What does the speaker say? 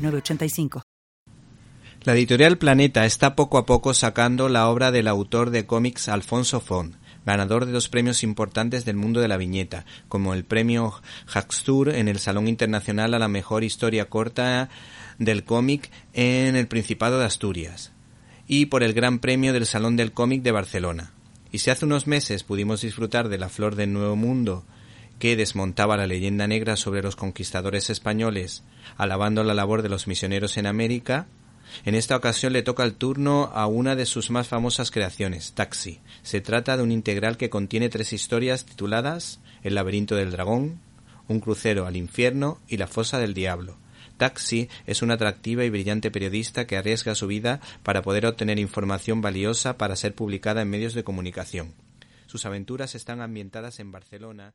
906985. La editorial Planeta está poco a poco sacando la obra del autor de cómics Alfonso Font, ganador de dos premios importantes del mundo de la viñeta, como el premio Haxtur en el Salón Internacional a la Mejor Historia Corta del Cómic en el Principado de Asturias, y por el Gran Premio del Salón del Cómic de Barcelona. Y si hace unos meses pudimos disfrutar de La Flor del Nuevo Mundo, que desmontaba la leyenda negra sobre los conquistadores españoles, alabando la labor de los misioneros en América, en esta ocasión le toca el turno a una de sus más famosas creaciones, Taxi. Se trata de un integral que contiene tres historias tituladas El laberinto del dragón, Un crucero al infierno y La fosa del diablo. Taxi es una atractiva y brillante periodista que arriesga su vida para poder obtener información valiosa para ser publicada en medios de comunicación. Sus aventuras están ambientadas en Barcelona.